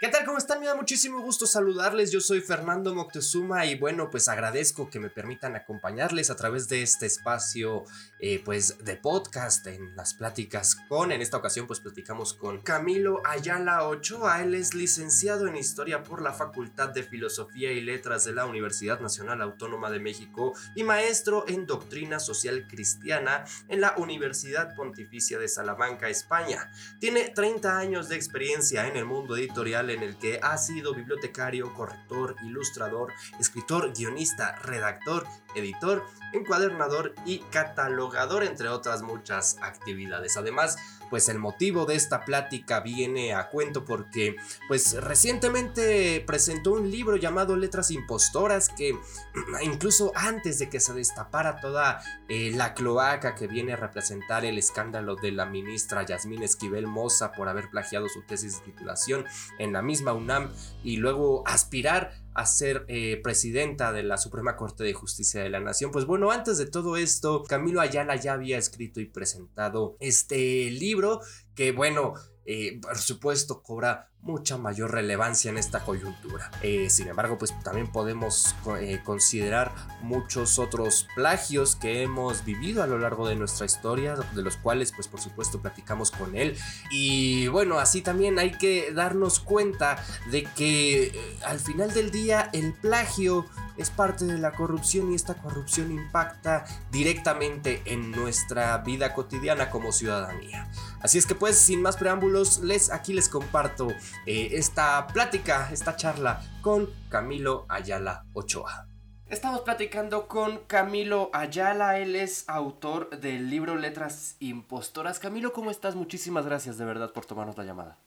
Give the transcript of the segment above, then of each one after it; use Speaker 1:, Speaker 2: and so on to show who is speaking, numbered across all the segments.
Speaker 1: ¿Qué tal? ¿Cómo están? Me da muchísimo gusto saludarles. Yo soy Fernando Moctezuma y bueno, pues agradezco que me permitan acompañarles a través de este espacio eh, pues de podcast en las pláticas con, en esta ocasión pues platicamos con Camilo Ayala Ochoa. Él es licenciado en Historia por la Facultad de Filosofía y Letras de la Universidad Nacional Autónoma de México y maestro en Doctrina Social Cristiana en la Universidad Pontificia de Salamanca, España. Tiene 30 años de experiencia en el mundo editorial en el que ha sido bibliotecario, corrector, ilustrador, escritor, guionista, redactor, editor, encuadernador y catalogador, entre otras muchas actividades. Además, pues el motivo de esta plática viene a cuento porque pues recientemente presentó un libro llamado Letras Impostoras que incluso antes de que se destapara toda eh, la cloaca que viene a representar el escándalo de la ministra Yasmín Esquivel Moza por haber plagiado su tesis de titulación en la misma UNAM y luego aspirar a ser eh, presidenta de la Suprema Corte de Justicia de la Nación. Pues bueno, antes de todo esto, Camilo Ayala ya había escrito y presentado este libro que bueno, eh, por supuesto cobra mucha mayor relevancia en esta coyuntura. Eh, sin embargo, pues también podemos eh, considerar muchos otros plagios que hemos vivido a lo largo de nuestra historia, de los cuales pues por supuesto platicamos con él. Y bueno, así también hay que darnos cuenta de que al final del día el plagio es parte de la corrupción y esta corrupción impacta directamente en nuestra vida cotidiana como ciudadanía. Así es que pues sin más preámbulos, les aquí les comparto eh, esta plática, esta charla con Camilo Ayala Ochoa. Estamos platicando con Camilo Ayala, él es autor del libro Letras Impostoras. Camilo, ¿cómo estás? Muchísimas gracias de verdad por tomarnos la llamada.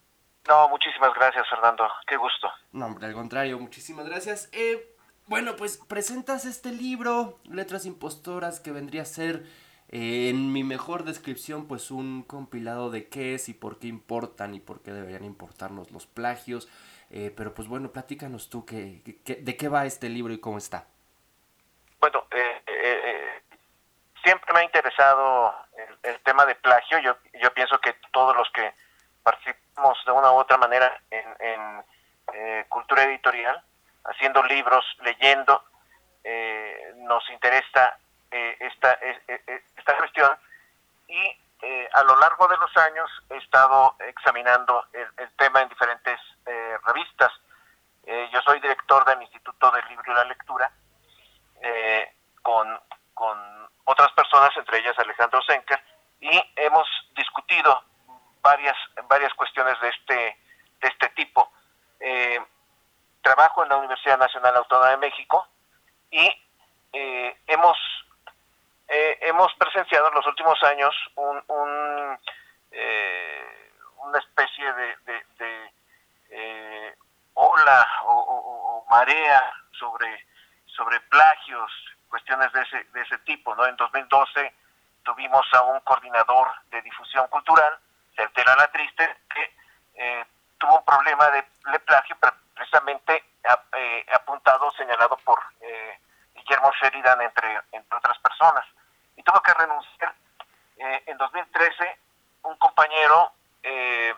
Speaker 2: No, muchísimas gracias Fernando, qué gusto.
Speaker 1: No, hombre, al contrario, muchísimas gracias. Eh, bueno, pues presentas este libro, Letras Impostoras, que vendría a ser en mi mejor descripción, pues un compilado de qué es y por qué importan y por qué deberían importarnos los plagios. Eh, pero pues bueno, platícanos tú que, de qué va este libro y cómo está.
Speaker 2: Bueno, eh, eh, siempre me ha interesado el, tema de plagio. Yo, yo pienso que todos los que participamos de una u otra manera en, cultura editorial, haciendo libros, leyendo, nos interesa esta, esta cuestión y eh, a lo largo de los años he estado examinando el, tema en diferentes eh, revistas. Eh, yo soy director del Instituto del Libro y la Lectura con, con otras personas, entre ellas Alejandro Senker, y hemos discutido varias, varias cuestiones de este, de este tipo. Trabajo en la Universidad Nacional Autónoma de México y hemos eh, hemos presenciado en los últimos años un, eh, una especie de, eh, ola o, marea sobre, sobre plagios, cuestiones de ese, de ese tipo. ¿no? En 2012 tuvimos a un coordinador de difusión cultural, Certera La Triste, que tuvo un problema de, plagio precisamente apuntado, señalado por Guillermo Sheridan, entre, entre otras personas y tuvo que renunciar. Eh, en 2013, un compañero eh,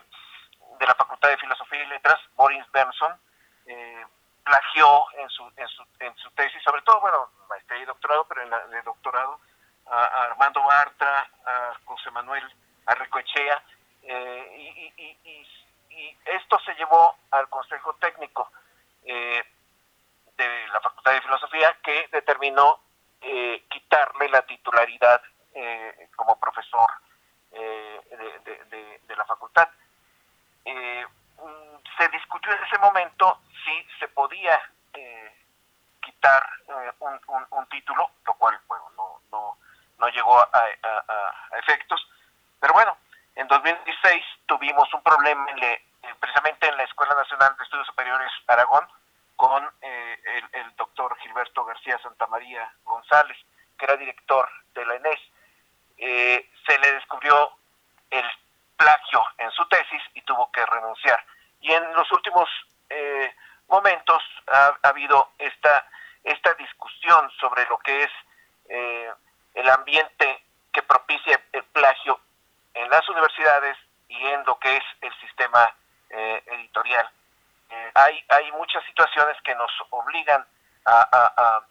Speaker 2: de la Facultad de Filosofía y Letras, Boris Benson, eh, plagió en su, en, su, en su tesis, sobre todo, bueno, maestría y doctorado, pero en, la, de doctorado, a, Armando Bartra, a José Manuel Arrecoechea, y, y, y, y, esto se llevó al Consejo Técnico de la Facultad de Filosofía, que determinó eh, quitarle la titularidad eh, como profesor eh, de, la facultad. Mm, se discutió en ese momento si se podía quitar un, título, lo cual bueno, no, no, no llegó a, efectos, pero bueno, en 2016 tuvimos un problema en la Nacional de Estudios Superiores Aragón, con eh, el, doctor Gilberto García Santamaría González, que era director de la ENES. Eh, se le descubrió el plagio en su tesis y tuvo que renunciar. Y en los últimos eh, momentos ha, habido esta, esta discusión sobre lo que es el ambiente que propicia el plagio en las universidades y en lo que es el sistema editorial. hay, hay muchas situaciones que nos obligan a,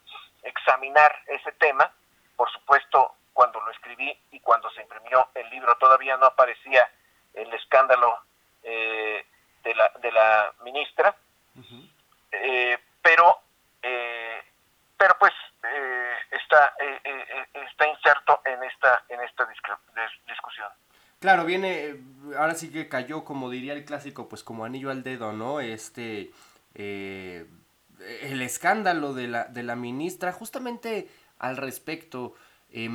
Speaker 2: examinar ese tema. Por supuesto, cuando lo escribí y cuando se imprimió el libro todavía no aparecía el escándalo eh, de, la, de la ministra, eh, pero, eh, pero pues está, está inserto en esta, en esta discusión.
Speaker 1: Claro, viene, ahora sí que cayó, como diría el clásico, pues como anillo al dedo, ¿no? Este, el escándalo de la, de la ministra, justamente al respecto, eh,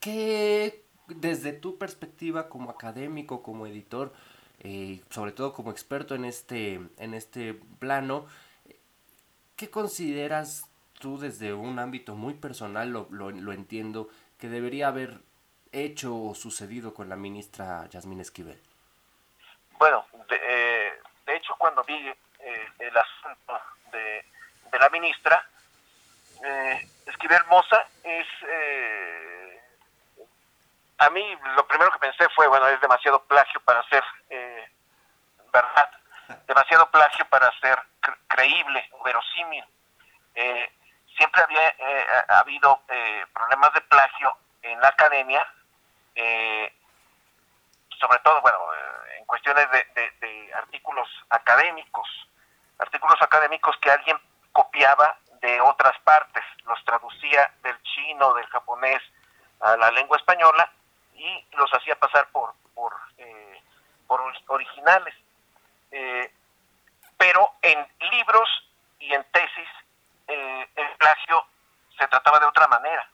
Speaker 1: ¿qué, desde tu perspectiva como académico, como editor, eh, sobre todo como experto en este, en este plano, ¿qué consideras tú desde un ámbito muy personal, lo, lo, entiendo, que debería haber hecho o sucedido con la ministra Yasmín Esquivel?
Speaker 2: Bueno, de, eh, hecho cuando vi eh, el asunto de, la ministra, eh, Esquivel Moza es... a mí lo primero que pensé fue, bueno, es demasiado plagio para ser verdad, demasiado plagio para ser creíble o verosímil. siempre había habido problemas de plagio en la academia eh, sobre todo, bueno, eh, en cuestiones de, artículos académicos, artículos académicos que alguien copiaba de otras partes, los traducía del chino, del japonés a la lengua española los hacía pasar por, por, eh, por originales. pero en libros y en tesis el plagio se trataba de otra manera.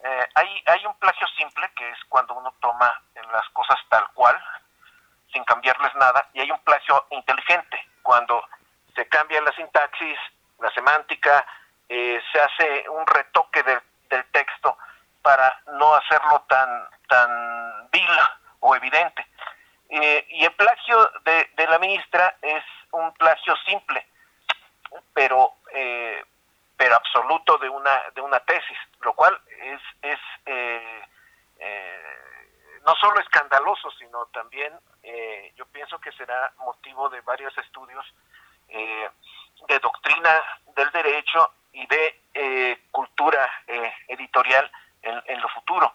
Speaker 2: Eh, hay, hay un plagio simple, que es cuando uno toma las cosas tal cual, sin cambiarles nada, y hay un plagio inteligente, cuando se cambia la sintaxis, la semántica, eh, se hace un retoque del, texto para no hacerlo tan, tan o evidente. Eh, y el plagio de, la ministra es un plagio simple, pero pero absoluto de una de una tesis, lo cual es, es eh, eh, no solo escandaloso, sino también eh, yo pienso que será motivo de varios estudios de doctrina del derecho y de cultura editorial en, lo futuro.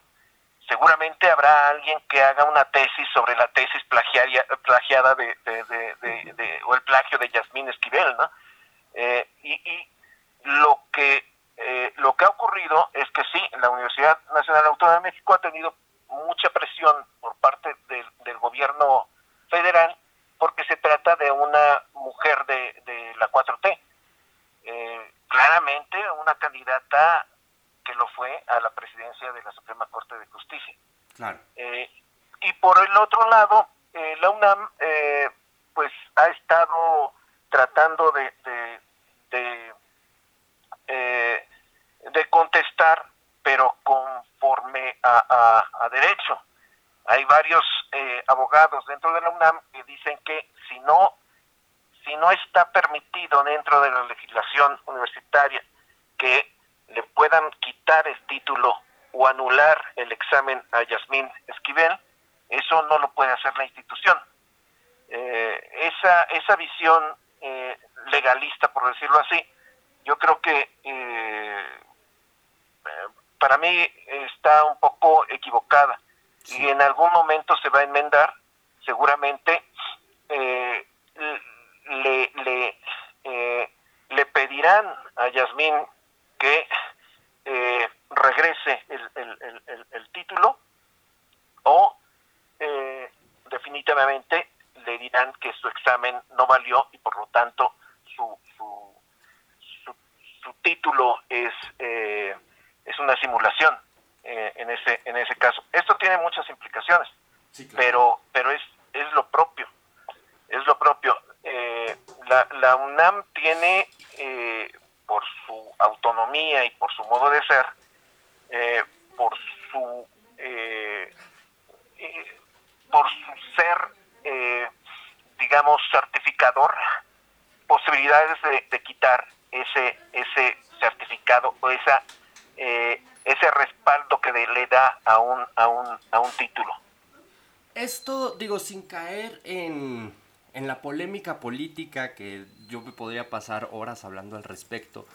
Speaker 2: Seguramente habrá alguien que haga una tesis sobre la tesis plagiada de, de, o el plagio de Yasmín Esquivel, ¿no? y, y lo que eh, lo que ha ocurrido es que sí, la Universidad Nacional Autónoma de México ha tenido mucha presión por parte del, gobierno federal porque se trata de una mujer de, la 4T. Eh, claramente una candidata que lo fue a la presidencia de la Suprema Corte de Justicia. Eh, y por el otro lado, la UNAM pues ha estado tratando de eh, de contestar, pero conforme a, a, derecho. Hay varios eh, abogados dentro de la UNAM que dicen que si no, si no está permitido dentro de la legislación universitaria que le puedan el título o anular el examen a Yasmín Esquivel, eso no lo puede hacer la institución. Eh, esa, esa visión legalista, por decirlo así, yo creo que eh, para mí está un poco equivocada y en algún momento se va a enmendar, seguramente eh, le, le, eh, le pedirán a Yasmín regrese el, el, el, título o definitivamente le dirán que su examen no valió y por lo tanto su, su su título es, eh, es una simulación eh, en, ese, en ese caso. Esto tiene muchas implicaciones, pero, pero es, es lo propio, es lo propio. Eh, la, la UNAM tiene, por su autonomía y por su modo de ser, por su por su ser, digamos, certificador, posibilidades de, de quitar ese, ese certificado o esa, eh, ese respaldo que le da a un, a, un, a un título.
Speaker 1: Esto, digo, sin caer en, en la polémica política que yo me podría pasar horas hablando al respecto,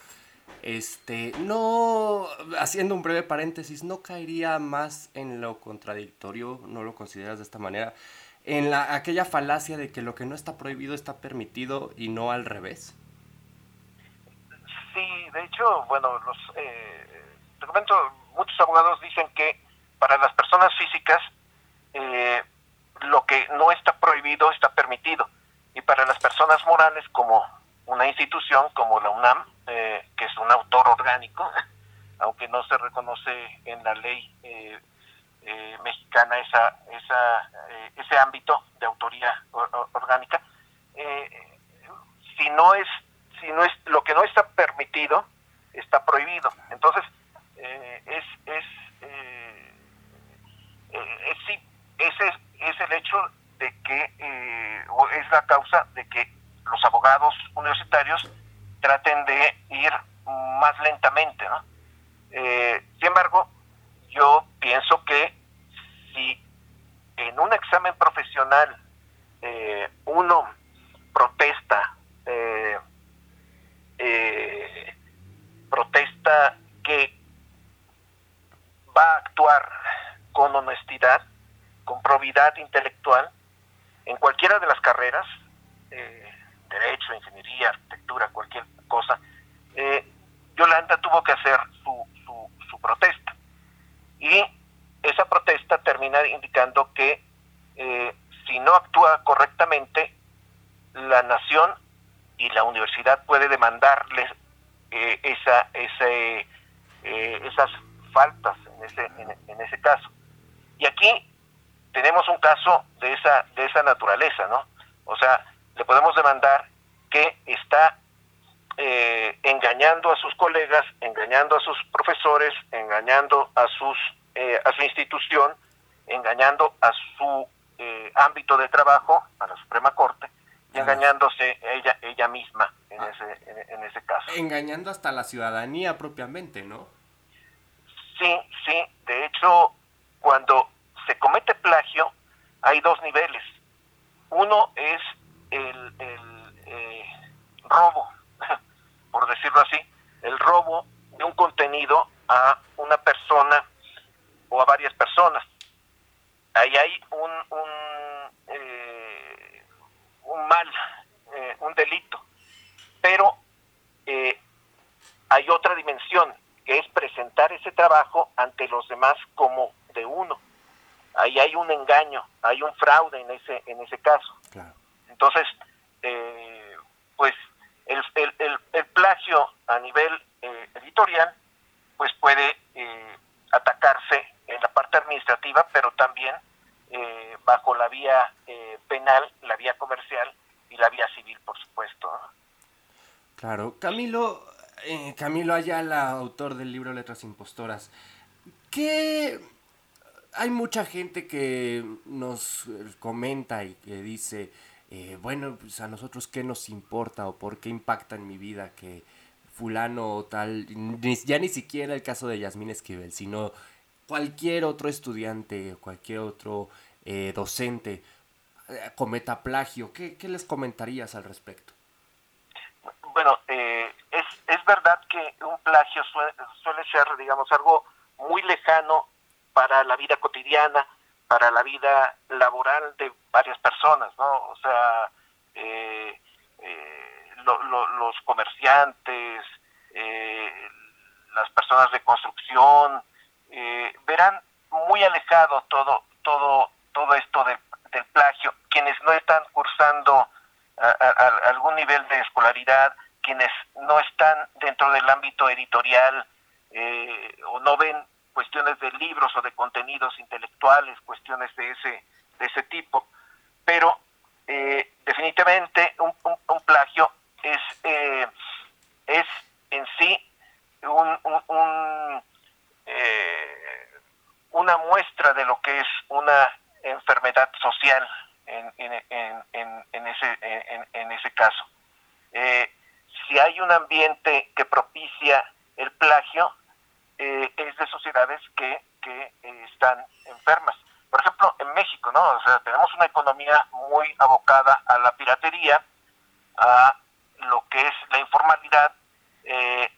Speaker 1: este, no, haciendo un breve paréntesis, no caería más en lo contradictorio, no lo consideras de esta manera, en la, aquella falacia de que lo que no está prohibido está permitido y no al revés.
Speaker 2: Sí, de hecho, bueno, los, eh, te muchos abogados dicen que para las personas físicas eh, lo que no está prohibido está permitido y para las personas morales como una institución como la UNAM, autor orgánico, aunque no se reconoce en la ley eh, eh, mexicana esa, esa, ese ámbito de autoría orgánica, si no es si no es lo que no está permitido está prohibido. Entonces es es, sí ese es, es el hecho de que o es la causa de que los abogados universitarios traten de ir más lentamente, ¿no? Eh, sin embargo, yo pienso que si en un examen profesional eh, uno protesta, eh, protesta que va a actuar con honestidad, intelectual, en cualquiera de las carreras, derecho, ingeniería, arquitectura, cualquier cosa, eh, Yolanda tuvo que hacer su, protesta. Y esa protesta termina indicando que eh, si no actúa correctamente, la nación y la universidad puede demandarles eh, esa, esas faltas en ese, en, ese caso. Y aquí tenemos un caso de esa, de esa naturaleza, ¿no? O sea, le podemos demandar que está eh, engañando a sus colegas, engañando a sus profesores, engañando a sus eh, a su institución, engañando a su eh, ámbito de trabajo, a la Suprema Corte, y engañándose ella ella misma en ah. ese en, ese caso.
Speaker 1: Engañando hasta la ciudadanía propiamente, ¿no?
Speaker 2: Sí, sí. De hecho, cuando se comete plagio, hay dos niveles. Uno es el, eh, robo, por decirlo así, el robo de un contenido a una persona o a varias personas. Ahí hay un, un, eh, un mal, eh, un delito. Pero hay otra dimensión, que es presentar ese trabajo ante los demás como de uno. Ahí hay un engaño, hay un fraude en ese, en ese caso. Claro. Entonces, eh, pues el, el, plagio a nivel eh, editorial, pues puede eh, atacarse en la parte administrativa, pero también bajo la vía penal, la vía comercial y la vía civil, por supuesto.
Speaker 1: Claro, Camilo, Camilo Ayala, autor del libro Letras Impostoras, ¿qué hay mucha gente que nos comenta y que dice, eh, bueno, pues a nosotros qué nos importa o por qué impacta en mi vida que fulano o tal, ya ni siquiera el caso de Yasmín Esquivel, sino cualquier otro estudiante, cualquier otro eh, docente eh, cometa plagio. ¿Qué, les comentarías al respecto?
Speaker 2: Bueno, es, es verdad que un plagio suele, suele ser, digamos, algo muy lejano para la vida cotidiana, para la vida laboral de varias personas, ¿no? O sea, eh, eh, los comerciantes, eh, las personas de construcción, verán muy alejado todo, todo, todo esto del, plagio. Quienes no están cursando algún nivel de escolaridad, quienes no están dentro del ámbito editorial o no ven cuestiones de libros o de contenidos intelectuales, cuestiones de ese, de ese tipo. Pero eh, definitivamente un, plagio es, eh, es en sí un, eh, una muestra de lo que es una enfermedad social en, en, en, ese, en, ese caso. si hay un ambiente que propicia el plagio, eh, es de que, que eh, están enfermas. Por ejemplo, en México, ¿no? O sea, tenemos una economía muy abocada a la piratería, a lo que es la informalidad eh,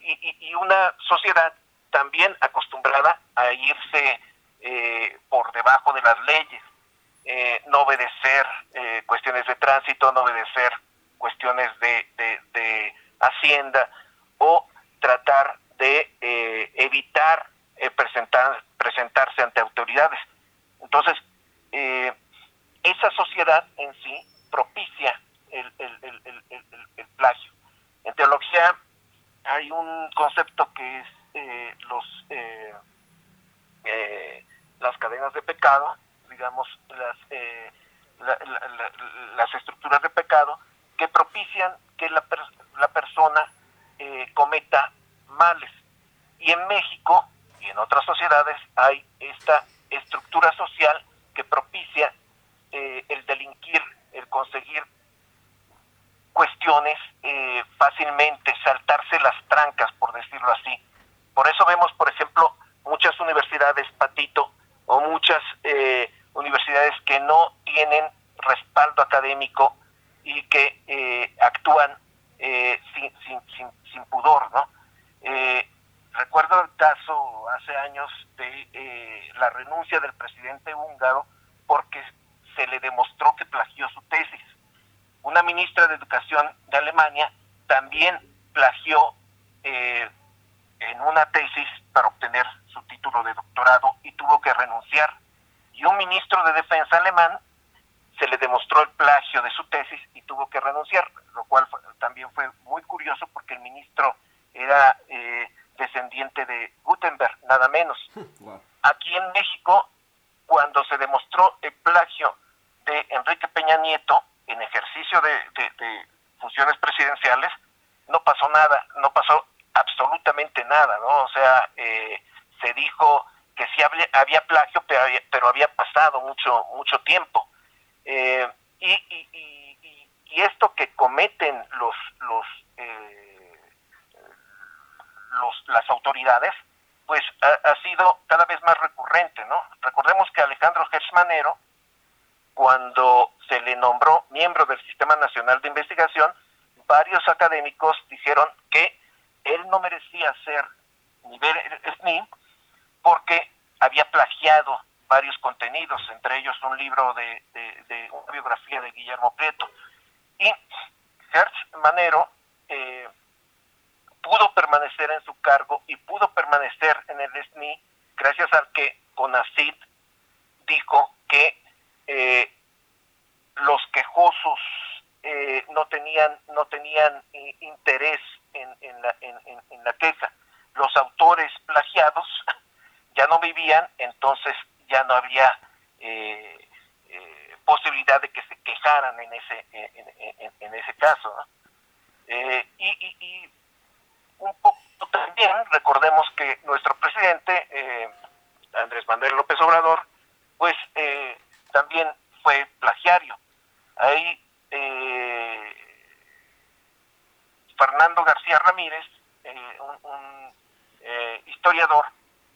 Speaker 2: y, una sociedad también acostumbrada a irse eh, por debajo de las leyes, eh, no obedecer cuestiones de tránsito, no obedecer cuestiones de, de hacienda o tratar de evitar presentar, presentarse ante autoridades. Entonces, esa sociedad en sí propicia el, el, plagio. En teología hay un concepto que es eh, los eh, eh, las pecado, digamos, las, las estructuras de pecado que propician que la, la persona cometa males. Y en México y en otras sociedades hay esta estructura social que propicia el delinquir, el conseguir cuestiones eh, fácilmente, saltarse las trancas, por decirlo así. Por eso vemos, por ejemplo, muchas universidades, Patito, o muchas eh, universidades que no tienen respaldo académico y que eh, actúan sin, sin, sin, sin, pudor, ¿no? recuerdo el caso hace años de la renuncia del presidente húngaro porque se le demostró que plagió su tesis una ministra de Educación de Alemania también plagió eh, en una tesis para obtener su título de doctorado y tuvo que renunciar. Y un ministro de Defensa alemán se le demostró el plagio de su tesis y tuvo que renunciar, lo cual también fue muy curioso porque el ministro era eh, descendiente de Gutenberg, nada menos. Aquí en México, cuando se demostró el plagio de Enrique Peña Nieto, en ejercicio de, funciones presidenciales, no pasó nada, no pasó absolutamente nada, ¿no? O sea, eh, se dijo que sí había, había plagio, pero había, pero había pasado mucho mucho tiempo. Eh, y, y, y, y, esto que cometen los los, eh, los las autoridades, pues ha, ha, sido cada vez más recurrente, ¿no? Recordemos que Alejandro Gersmanero, cuando se le nombró miembro del Sistema Nacional de Investigación, varios académicos dijeron que él no merecía ser nivel SNI porque había plagiado varios contenidos, entre ellos un libro de, una biografía de Guillermo Prieto. Y Hertz Manero eh, pudo permanecer en su cargo y pudo permanecer en el SNI gracias al que CONACID dijo que eh, los quejosos eh, no tenían no tenían interés en, en, la, en, la queja. Los autores plagiados ya no vivían, entonces ya no había eh, eh, posibilidad de que se quejaran en ese en, ese caso. y, y, un poco también recordemos que nuestro presidente Andrés Manuel López Obrador, pues también fue plagiario. Ahí eh, Fernando García Ramírez, eh, un, eh, historiador,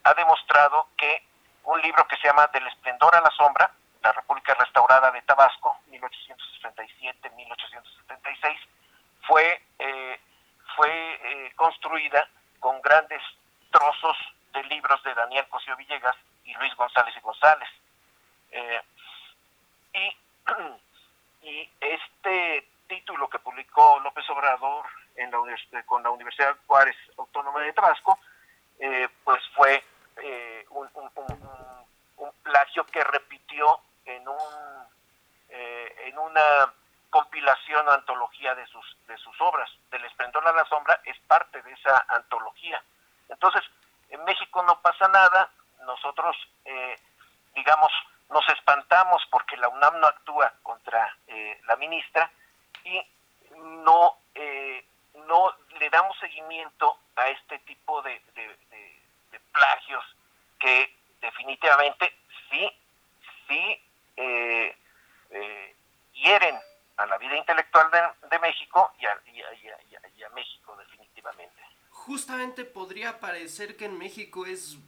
Speaker 2: ha demostrado que un libro que se llama Del esplendor a la sombra, la República Restaurada de Tabasco, 1867-1876, fue, fue construida con grandes trozos de libros de Daniel Cosío Villegas y Luis González y González. y y este título que publicó López Obrador con la Universidad Juárez Autónoma de Tabasco, eh, pues fue eh, un, plagio que repitió en un eh, en una compilación antología de sus de sus obras. Del esplendor a la sombra es parte de esa antología. Entonces, en México no pasa nada, nosotros digamos nos espantamos porque la UNAM no actúa contra eh, la ministra y no, eh, no le damos seguimiento a este tipo de, plagios que definitivamente sí, sí eh, hieren a la vida intelectual de, México y a, y a México definitivamente.
Speaker 1: Justamente podría parecer que en México es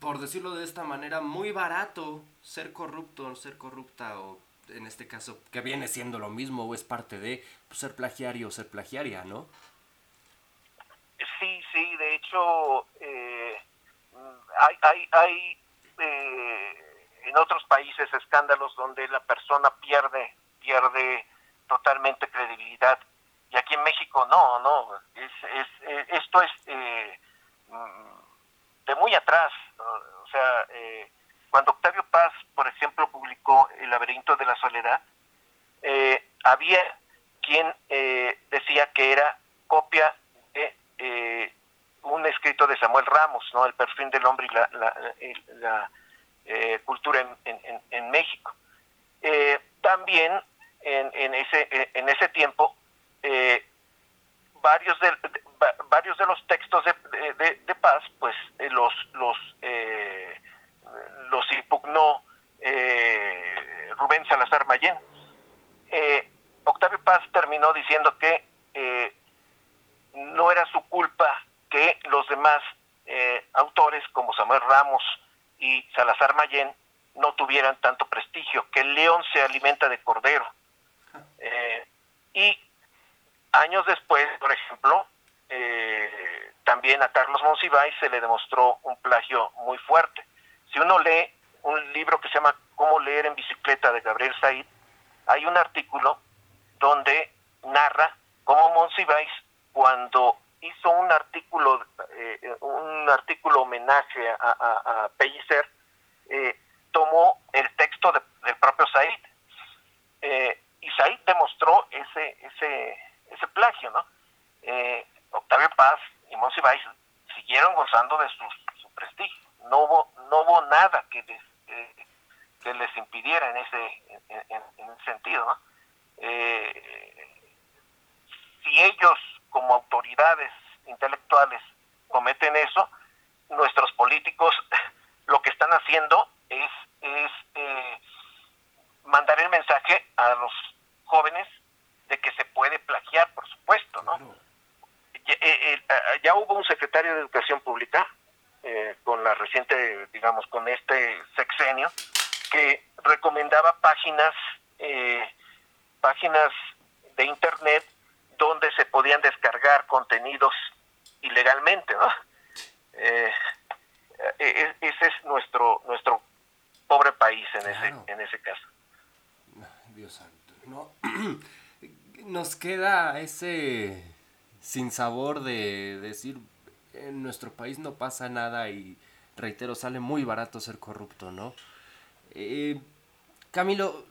Speaker 1: por decirlo de esta manera, muy barato ser corrupto, ser corrupta o en este caso, que viene siendo lo mismo o es parte de pues, ser plagiario o ser plagiaria, ¿no?
Speaker 2: Sí, sí, de hecho, eh, hay, hay, hay eh, en otros países escándalos donde la persona pierde, pierde totalmente credibilidad. Y aquí en México no, no, es, es, eh, esto es de muy atrás, o sea, cuando Octavio Paz, por ejemplo, publicó El laberinto de la soledad, eh, había quien eh, decía que era copia de eh, un escrito de Samuel Ramos, ¿no? El perfil del hombre y la, cultura en, México. también en, ese, en ese tiempo, varios de, varios de los textos de, Paz, pues los, los los impugnó eh, Rubén Salazar Mayén. Eh, Octavio Paz terminó diciendo que eh, no era su culpa que los demás autores como Samuel Ramos y Salazar Mayén no tuvieran tanto prestigio, que el león se alimenta de cordero. y años después, por ejemplo, también a Carlos Monsiváis se le demostró un plagio muy fuerte. Si uno lee un libro que se llama Cómo leer en bicicleta de Gabriel Said, hay un artículo donde narra cómo Monsiváis cuando hizo un artículo eh, un artículo homenaje a, a, Pellicer eh, tomó el texto del propio Said eh, y Said demostró ese ese ese plagio no Octavio Paz y Monsiváis siguieron gozando de su prestigio no hubo, no hubo nada que les, eh, que les impidiera en ese, en, sentido. Eh, si ellos como autoridades intelectuales cometen eso, nuestros políticos lo que están haciendo es, es eh, mandar el mensaje a los jóvenes de que se puede plagiar, por supuesto, ¿no? ya, hubo un secretario de Educación Pública eh, con la reciente, digamos, con este sexenio, que recomendaba páginas, eh, páginas de internet donde se podían descargar contenidos ilegalmente, ¿no? Eh, e-, ese es nuestro nuestro pobre país en ese en ese caso.
Speaker 1: Dios santo, no nos queda ese sin sabor de decir en nuestro país no pasa nada y reitero, sale muy barato ser corrupto, ¿no? Eh, Camilo,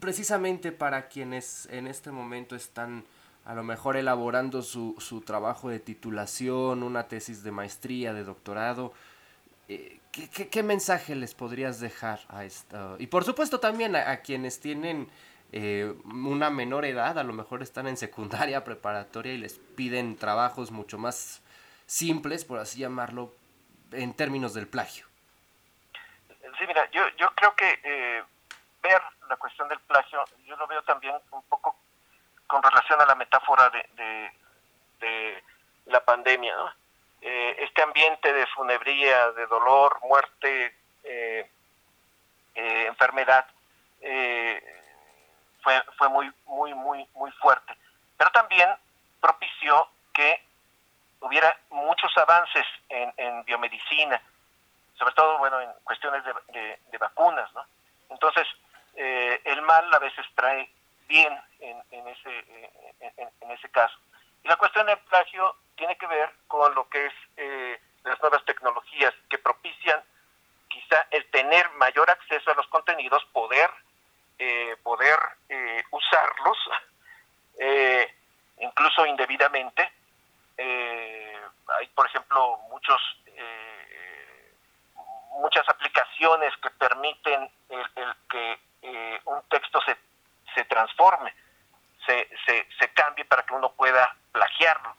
Speaker 1: precisamente para quienes en este momento están a lo mejor elaborando su, su trabajo de titulación, una tesis de maestría, de doctorado, eh, ¿qué, mensaje les podrías dejar a esto? Y por supuesto también a, quienes tienen eh, una menor edad, a lo mejor están en secundaria, preparatoria y les piden trabajos mucho más simples, por así llamarlo, en términos del plagio.
Speaker 2: Sí, mira, yo, yo creo que eh, ver la cuestión del plagio, yo lo veo también un poco con relación a la metáfora de, de, la pandemia. Eh, este ambiente de funebría, de dolor, muerte, eh, enfermedad, fue, fue muy, muy, muy, muy fuerte. Pero también propició que hubiera muchos avances en, biomedicina, sobre todo bueno en cuestiones de, vacunas, ¿no? Entonces eh, el mal a veces trae bien en, ese en, ese caso. Y la cuestión del plagio tiene que ver con lo que es eh, las nuevas tecnologías que propician quizá el tener mayor acceso a los contenidos, poder eh, poder usarlos incluso indebidamente eh, hay, por ejemplo, muchos eh, muchas aplicaciones que permiten el, que eh, un texto se, se transforme, se, se, se, cambie para que uno pueda plagiarlo.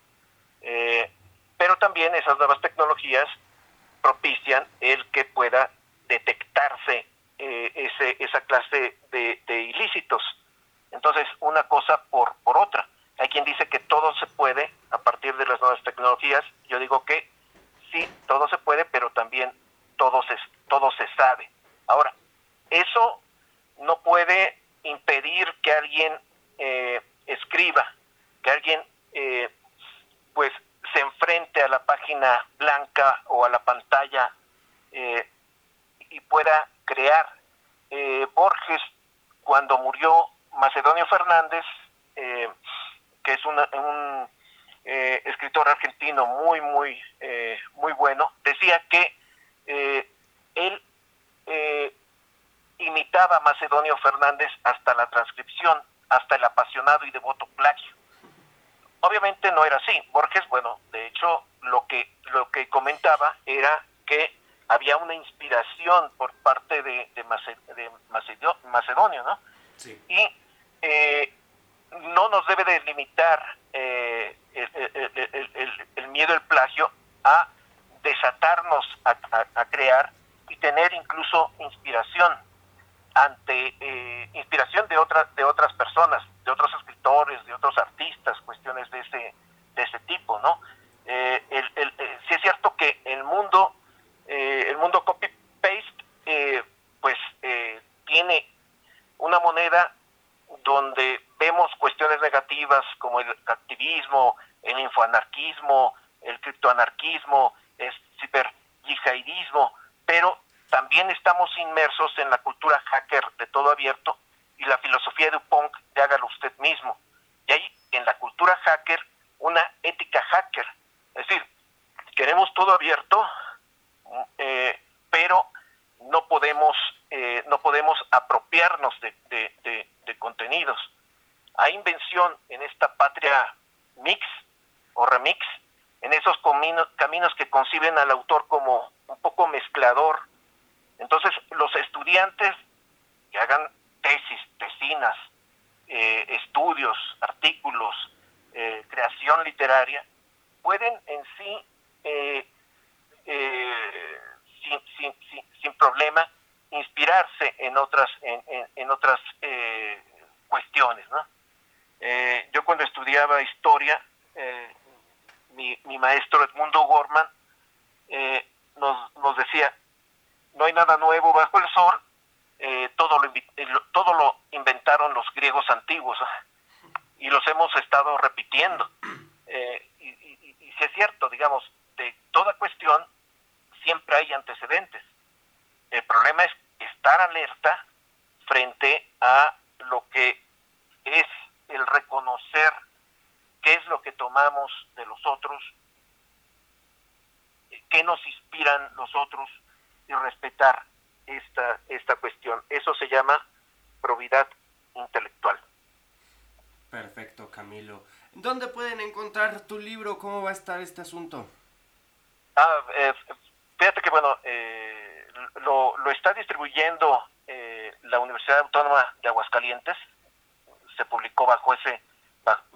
Speaker 2: pero también esas nuevas tecnologías propician el que pueda detectarse ese, esa clase de, de ilícitos. Entonces, una cosa por, por otra. Hay quien dice que todo se puede a partir de las nuevas tecnologías. Yo digo que sí, todo se puede, pero también todo se, todo se sabe. Ahora, eso no puede impedir que alguien eh, escriba, que alguien eh, pues se enfrente a la página blanca o a la pantalla eh, y pueda crear. Eh, Borges, cuando murió Macedonio Fernández, eh, que es un escritor argentino muy, muy, muy bueno, decía que él imitaba a Macedonio Fernández hasta la transcripción, hasta el apasionado y devoto plagio. Obviamente no era así. Borges, bueno, de hecho, lo que, lo que comentaba era que había una inspiración por parte de, de, Macedonio, ¿no? Sí. Y eh, no nos debe de limitar eh, el, miedo al plagio a desatarnos a crear y tener incluso inspiración ante eh, inspiración de otras de otras personas, de otros escritores, de otros artistas, cuestiones de ese de ese tipo, ¿no? Eh, el, el, eh, sí es cierto que el mundo el mundo copy paste pues tiene una moneda como el activismo, el infoanarquismo, el criptoanarquismo, el ciberyihadismo, pero también estamos inmersos en la cultura hacker de todo abierto y la filosofía de Punk de hágalo usted mismo. Y hay en la cultura hacker una ética hacker. Es decir, queremos todo abierto, eh, pero no podemos, eh, no podemos apropiarnos de, contenidos. Hay invención en esta patria mix o remix, en esos caminos que conciben al autor como un poco mezclador entonces, los estudiantes que hagan tesis, tesinas, eh, estudios, artículos, eh, creación literaria, pueden en sí, eh, sin, problema, inspirarse en otras, en, otras cuestiones. Yo cuando estudiaba historia, mi, mi, maestro Edmundo Gorman nos, nos decía, no hay nada nuevo bajo el sol, eh, todo, lo, eh, todo lo inventaron los griegos antiguos y los hemos estado repitiendo. Eh, y, si es cierto, digamos, de toda cuestión siempre hay antecedentes. El problema es estar alerta frente a lo que el reconocer qué es lo que tomamos de los otros, qué nos inspiran los otros, y respetar esta, esta cuestión. Eso se llama probidad intelectual.
Speaker 1: Perfecto, Camilo. ¿Dónde pueden encontrar tu libro? ¿Cómo va a estar este asunto?
Speaker 2: Ah, eh, fíjate que bueno, eh, lo, lo, está distribuyendo eh, la Universidad Autónoma de Aguascalientes, se publicó bajo ese,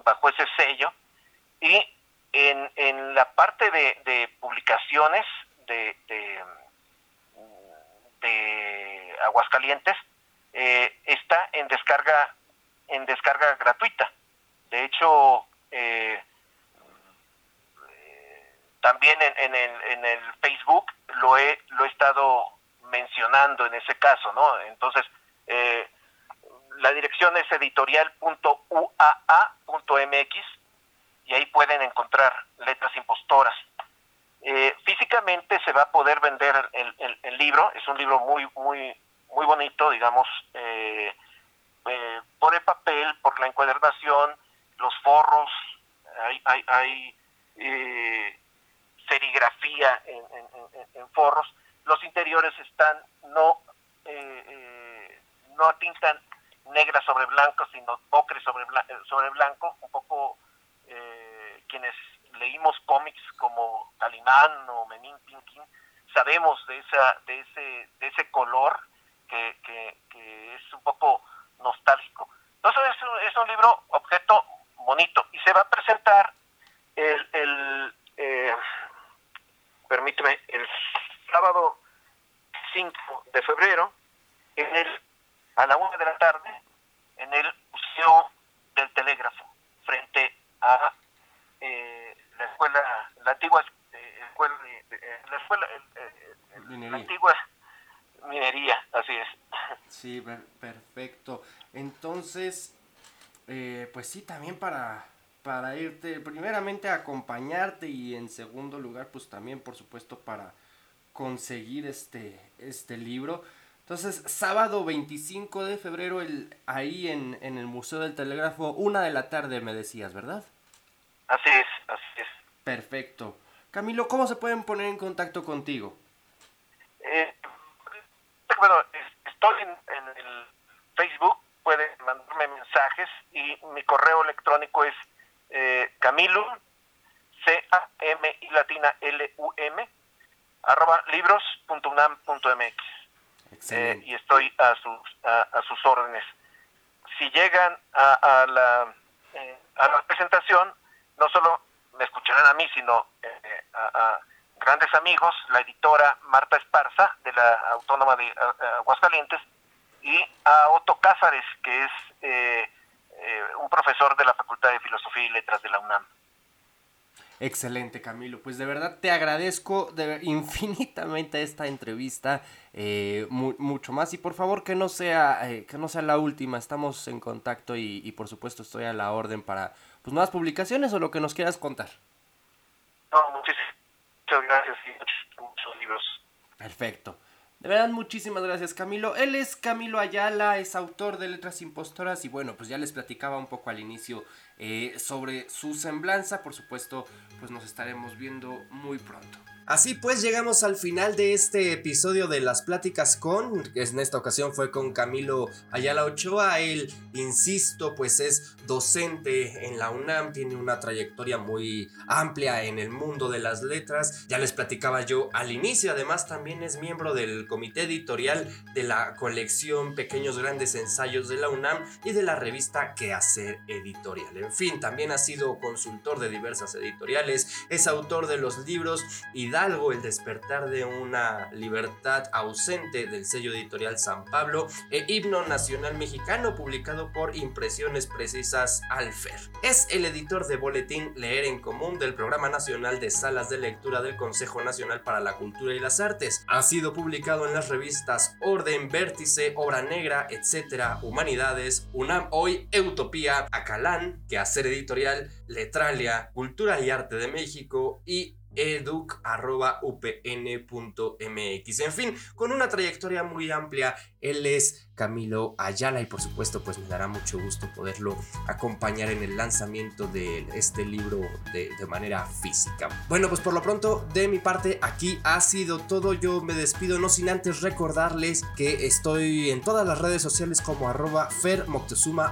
Speaker 2: bajo ese sello, y en, en la parte de, de publicaciones de, de Aguascalientes eh, está en descarga en descarga gratuita. De hecho, eh, también en, el, en el Facebook lo he, lo he estado mencionando en ese caso, ¿no? Entonces, eh, la dirección es editorial.uaa.mx y ahí pueden encontrar letras impostoras. Eh, físicamente se va a poder vender el, libro, es un libro muy, muy, muy bonito, digamos, eh, eh, por el papel, por la encuadernación, los forros, hay, hay, hay serigrafía en, forros, los interiores están no, no tintan negra sobre blanco, sino ocre sobre, sobre blanco, un poco quienes leímos cómics como Calimán o Menin Pinkin, sabemos de esa de ese de ese color que, que, es un poco nostálgico. Entonces es un, libro objeto bonito y se va a presentar el, el eh, permíteme el sábado 5 de febrero en el a la una de la tarde en el Museo del Telégrafo frente a eh, la escuela, la antigua eh, escuela, eh, la escuela, la antigua minería, así es.
Speaker 1: Sí, perfecto. Entonces, eh, pues sí, también para, para irte, primeramente a acompañarte y en segundo lugar, pues también, por supuesto, para conseguir este, este libro. Entonces, sábado 25 de febrero, el, ahí en, en el Museo del Telégrafo, una de la tarde me decías, ¿verdad?
Speaker 2: Así es, así es.
Speaker 1: Perfecto. Camilo, ¿cómo se pueden poner en contacto contigo?
Speaker 2: Eh, bueno, estoy en, el Facebook, pueden mandarme mensajes y mi correo electrónico es eh, Camilo, C-A-M y latina L-U-M, arroba libros.unam.mx. Eh, y estoy a sus, a, sus órdenes. Si llegan a, a la, eh, a la presentación, no solo me escucharán a mí, sino eh, a, grandes amigos, la editora Marta Esparza, de la Autónoma de Aguascalientes, y a Otto Cázares, que es eh, eh, un profesor de la Facultad de Filosofía y Letras de la UNAM.
Speaker 1: Excelente, Camilo. Pues de verdad te agradezco infinitamente esta entrevista, mucho más. Y por favor que no sea que no sea la última. Estamos en contacto y, y por supuesto estoy a la orden para pues nuevas publicaciones o lo que nos quieras contar.
Speaker 2: No, muchas gracias y muchos, libros.
Speaker 1: Perfecto. De verdad, muchísimas gracias Camilo. Él es Camilo Ayala, es autor de Letras Impostoras y bueno, pues ya les platicaba un poco al inicio eh, sobre su semblanza. Por supuesto, pues nos estaremos viendo muy pronto. Así pues llegamos al final de este episodio de las pláticas con, en esta ocasión fue con Camilo Ayala Ochoa, él, insisto, pues es docente en la UNAM, tiene una trayectoria muy amplia en el mundo de las letras, ya les platicaba yo al inicio, además también es miembro del comité editorial de la colección Pequeños Grandes Ensayos de la UNAM y de la revista Quehacer Editorial. En fin, también ha sido consultor de diversas editoriales, es autor de los libros y algo El despertar de una libertad ausente del sello editorial San Pablo e Himno Nacional Mexicano publicado por Impresiones Precisas Alfer. Es el editor de boletín Leer en Común del Programa Nacional de Salas de Lectura del Consejo Nacional para la Cultura y las Artes. Ha sido publicado en las revistas Orden, Vértice, Obra Negra, etc., Humanidades, UNAM Hoy, Utopía, Acalán, Quehacer Editorial, Letralia, Cultura y Arte de México y educ.upn.mx. En fin, con una trayectoria muy amplia, él es Camilo Ayala y por supuesto pues me dará mucho gusto poderlo acompañar en el lanzamiento de este libro de, manera física. Bueno pues por lo pronto de mi parte aquí ha sido todo, yo me despido no sin antes recordarles que estoy en todas las redes sociales como arroba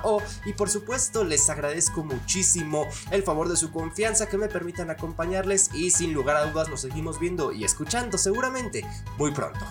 Speaker 1: o y por supuesto les agradezco muchísimo el favor de su confianza que me permitan acompañarles y sin lugar a dudas nos seguimos viendo y escuchando seguramente muy pronto.